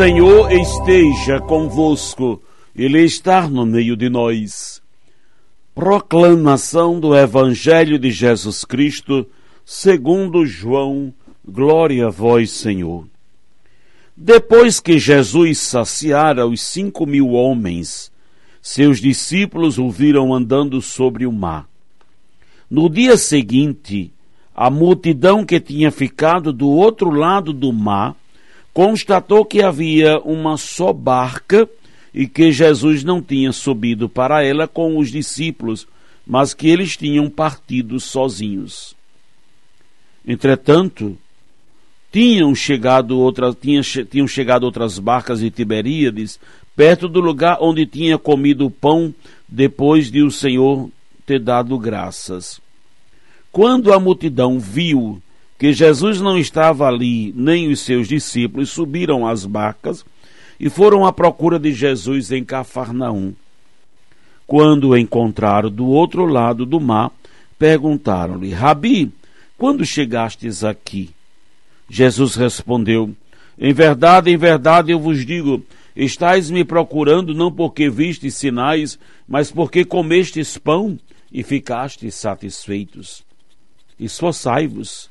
Senhor esteja convosco, Ele está no meio de nós. Proclamação do Evangelho de Jesus Cristo, segundo João, glória a vós, Senhor. Depois que Jesus saciara os cinco mil homens, seus discípulos o viram andando sobre o mar. No dia seguinte, a multidão que tinha ficado do outro lado do mar constatou que havia uma só barca e que Jesus não tinha subido para ela com os discípulos, mas que eles tinham partido sozinhos. Entretanto, tinham chegado, outra, tinha, tinham chegado outras barcas de Tiberíades, perto do lugar onde tinha comido o pão depois de o Senhor ter dado graças. Quando a multidão viu que Jesus não estava ali, nem os seus discípulos subiram às barcas e foram à procura de Jesus em Cafarnaum. Quando o encontraram do outro lado do mar, perguntaram-lhe: Rabi, quando chegastes aqui? Jesus respondeu: Em verdade, em verdade eu vos digo, estáis me procurando não porque vistes sinais, mas porque comestes pão e ficastes satisfeitos. Esforçai-vos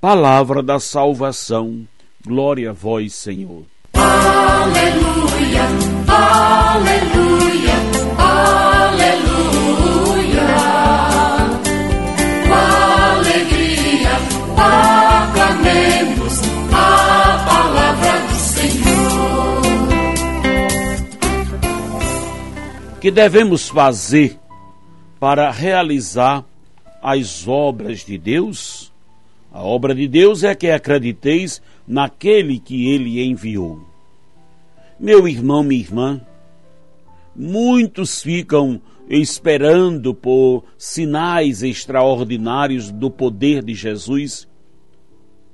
Palavra da salvação. Glória a vós, Senhor. Aleluia, aleluia, aleluia. Com alegria aclamemos a palavra do Senhor. Que devemos fazer para realizar as obras de Deus? A obra de Deus é que acrediteis naquele que ele enviou. Meu irmão, minha irmã, muitos ficam esperando por sinais extraordinários do poder de Jesus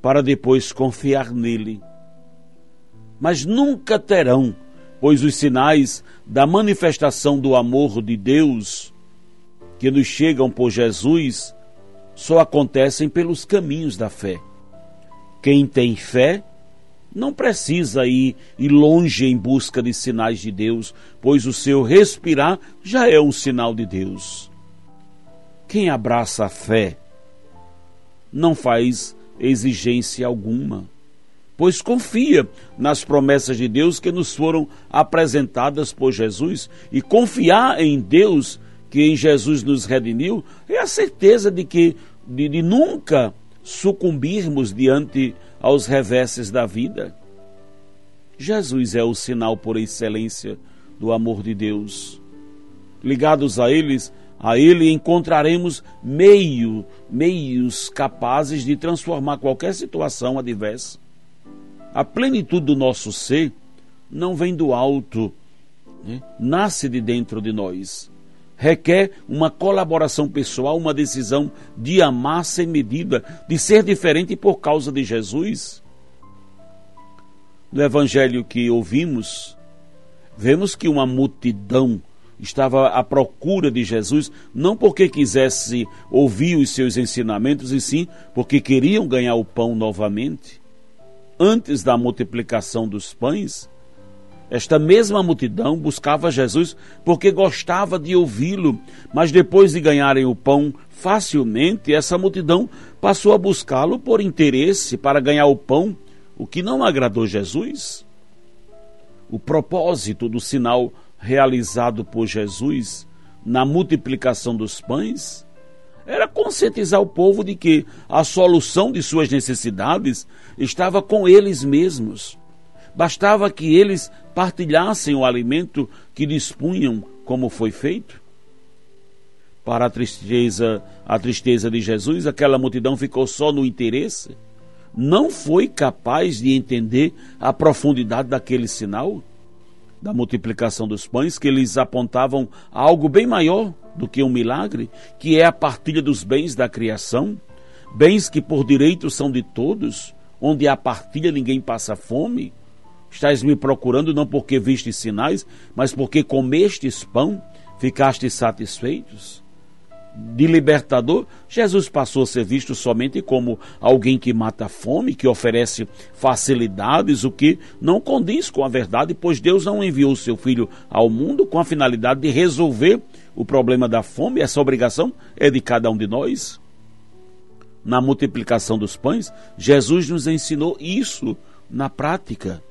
para depois confiar nele. Mas nunca terão, pois os sinais da manifestação do amor de Deus que nos chegam por Jesus só acontecem pelos caminhos da fé. Quem tem fé não precisa ir, ir longe em busca de sinais de Deus, pois o seu respirar já é um sinal de Deus. Quem abraça a fé não faz exigência alguma, pois confia nas promessas de Deus que nos foram apresentadas por Jesus e confiar em Deus que em Jesus nos redimiu, é a certeza de que de, de nunca sucumbirmos diante aos reveses da vida. Jesus é o sinal por excelência do amor de Deus. Ligados a eles, a ele encontraremos meio, meios capazes de transformar qualquer situação adversa. A plenitude do nosso ser não vem do alto, né? nasce de dentro de nós requer uma colaboração pessoal, uma decisão de amar sem medida, de ser diferente por causa de Jesus. No evangelho que ouvimos, vemos que uma multidão estava à procura de Jesus, não porque quisesse ouvir os seus ensinamentos, e sim porque queriam ganhar o pão novamente. Antes da multiplicação dos pães, Esta mesma multidão buscava Jesus porque gostava de ouvi-lo, mas depois de ganharem o pão facilmente, essa multidão passou a buscá-lo por interesse para ganhar o pão, o que não agradou Jesus. O propósito do sinal realizado por Jesus na multiplicação dos pães era conscientizar o povo de que a solução de suas necessidades estava com eles mesmos. Bastava que eles partilhassem o alimento que dispunham, como foi feito. Para a tristeza, a tristeza de Jesus, aquela multidão ficou só no interesse, não foi capaz de entender a profundidade daquele sinal da multiplicação dos pães, que eles apontavam algo bem maior do que um milagre, que é a partilha dos bens da criação, bens que por direito são de todos, onde há partilha ninguém passa fome. Estás me procurando não porque vistes sinais, mas porque comestes pão, ficastes satisfeitos? De libertador, Jesus passou a ser visto somente como alguém que mata a fome, que oferece facilidades, o que não condiz com a verdade, pois Deus não enviou o seu filho ao mundo com a finalidade de resolver o problema da fome. Essa obrigação é de cada um de nós. Na multiplicação dos pães, Jesus nos ensinou isso na prática.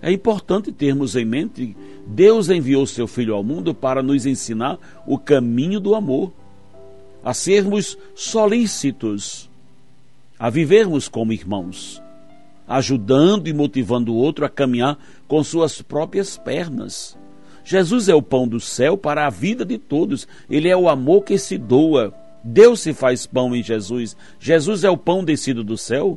É importante termos em mente que Deus enviou seu Filho ao mundo para nos ensinar o caminho do amor, a sermos solícitos, a vivermos como irmãos, ajudando e motivando o outro a caminhar com suas próprias pernas. Jesus é o pão do céu para a vida de todos, ele é o amor que se doa. Deus se faz pão em Jesus. Jesus é o pão descido do céu.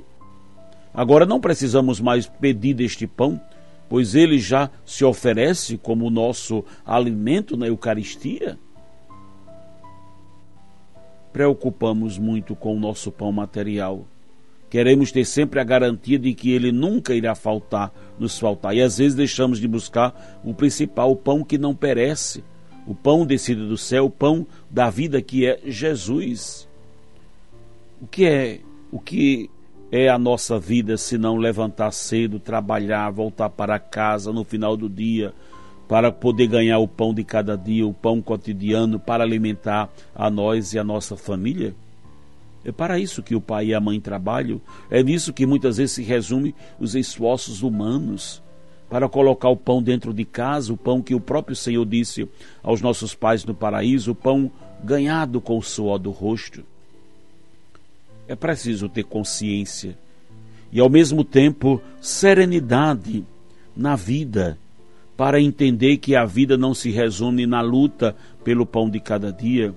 Agora não precisamos mais pedir deste pão, pois ele já se oferece como o nosso alimento na Eucaristia? Preocupamos muito com o nosso pão material. Queremos ter sempre a garantia de que ele nunca irá faltar, nos faltar. E às vezes deixamos de buscar o principal, o pão que não perece, o pão descido do céu, o pão da vida que é Jesus. O que é, o que é a nossa vida se não levantar cedo, trabalhar, voltar para casa no final do dia, para poder ganhar o pão de cada dia, o pão cotidiano, para alimentar a nós e a nossa família? É para isso que o pai e a mãe trabalham, é nisso que muitas vezes se resume os esforços humanos para colocar o pão dentro de casa, o pão que o próprio Senhor disse aos nossos pais no paraíso, o pão ganhado com o suor do rosto. É preciso ter consciência e, ao mesmo tempo, serenidade na vida, para entender que a vida não se resume na luta pelo pão de cada dia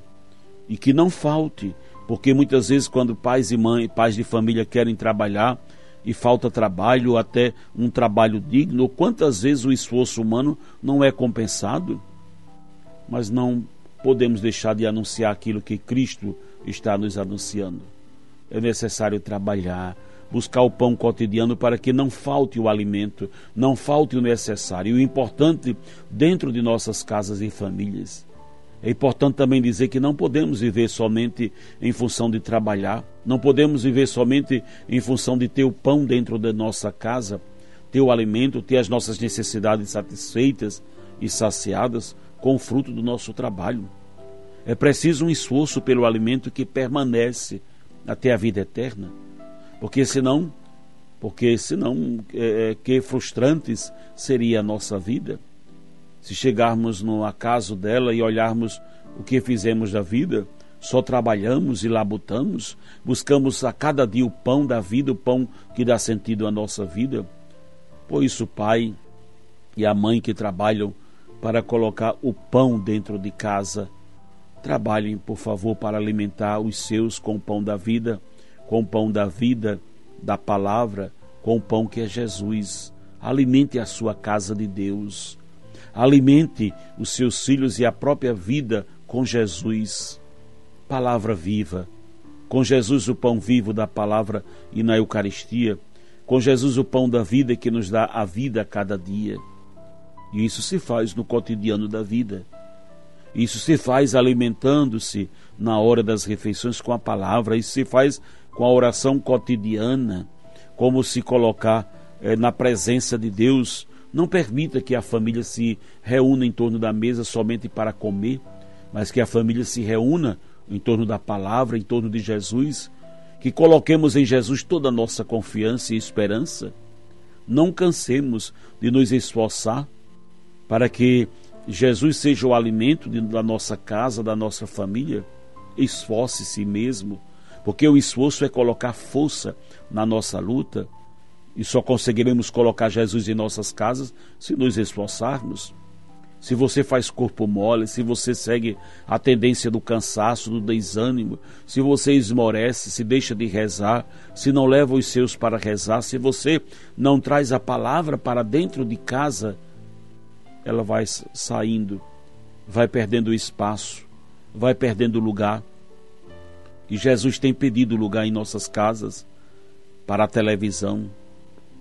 e que não falte, porque muitas vezes, quando pais e mães, pais de família querem trabalhar e falta trabalho, até um trabalho digno, quantas vezes o esforço humano não é compensado? Mas não podemos deixar de anunciar aquilo que Cristo está nos anunciando é necessário trabalhar, buscar o pão cotidiano para que não falte o alimento, não falte o necessário. E o importante dentro de nossas casas e famílias. É importante também dizer que não podemos viver somente em função de trabalhar, não podemos viver somente em função de ter o pão dentro da nossa casa, ter o alimento, ter as nossas necessidades satisfeitas e saciadas com o fruto do nosso trabalho. É preciso um esforço pelo alimento que permanece até a vida eterna. Porque senão, porque senão, é, é, que frustrantes seria a nossa vida se chegarmos no acaso dela e olharmos o que fizemos da vida, só trabalhamos e labutamos, buscamos a cada dia o pão da vida, o pão que dá sentido à nossa vida. Por isso, o pai e a mãe que trabalham para colocar o pão dentro de casa Trabalhem, por favor, para alimentar os seus com o pão da vida, com o pão da vida, da palavra, com o pão que é Jesus. Alimente a sua casa de Deus. Alimente os seus filhos e a própria vida com Jesus. Palavra viva. Com Jesus, o pão vivo da palavra e na Eucaristia. Com Jesus, o pão da vida que nos dá a vida a cada dia. E isso se faz no cotidiano da vida. Isso se faz alimentando-se na hora das refeições com a palavra, isso se faz com a oração cotidiana, como se colocar eh, na presença de Deus Não permita que a família se reúna em torno da mesa somente para comer, mas que a família se reúna em torno da palavra, em torno de Jesus, que coloquemos em Jesus toda a nossa confiança e esperança. Não cansemos de nos esforçar para que Jesus seja o alimento da nossa casa, da nossa família. Esforce-se mesmo, porque o esforço é colocar força na nossa luta e só conseguiremos colocar Jesus em nossas casas se nos esforçarmos. Se você faz corpo mole, se você segue a tendência do cansaço, do desânimo, se você esmorece, se deixa de rezar, se não leva os seus para rezar, se você não traz a palavra para dentro de casa, ela vai saindo, vai perdendo espaço, vai perdendo lugar. E Jesus tem pedido lugar em nossas casas, para a televisão,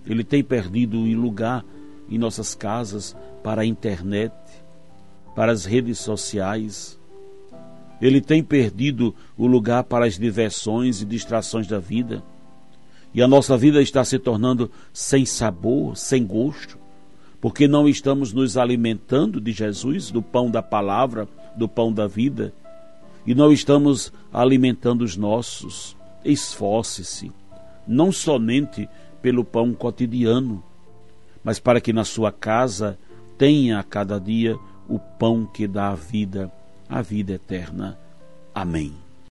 ele tem perdido lugar em nossas casas para a internet, para as redes sociais. Ele tem perdido o lugar para as diversões e distrações da vida. E a nossa vida está se tornando sem sabor, sem gosto, porque não estamos nos alimentando de Jesus, do pão da palavra, do pão da vida, e não estamos alimentando os nossos. Esforce-se, não somente pelo pão cotidiano, mas para que na sua casa tenha a cada dia o pão que dá a vida, a vida eterna. Amém.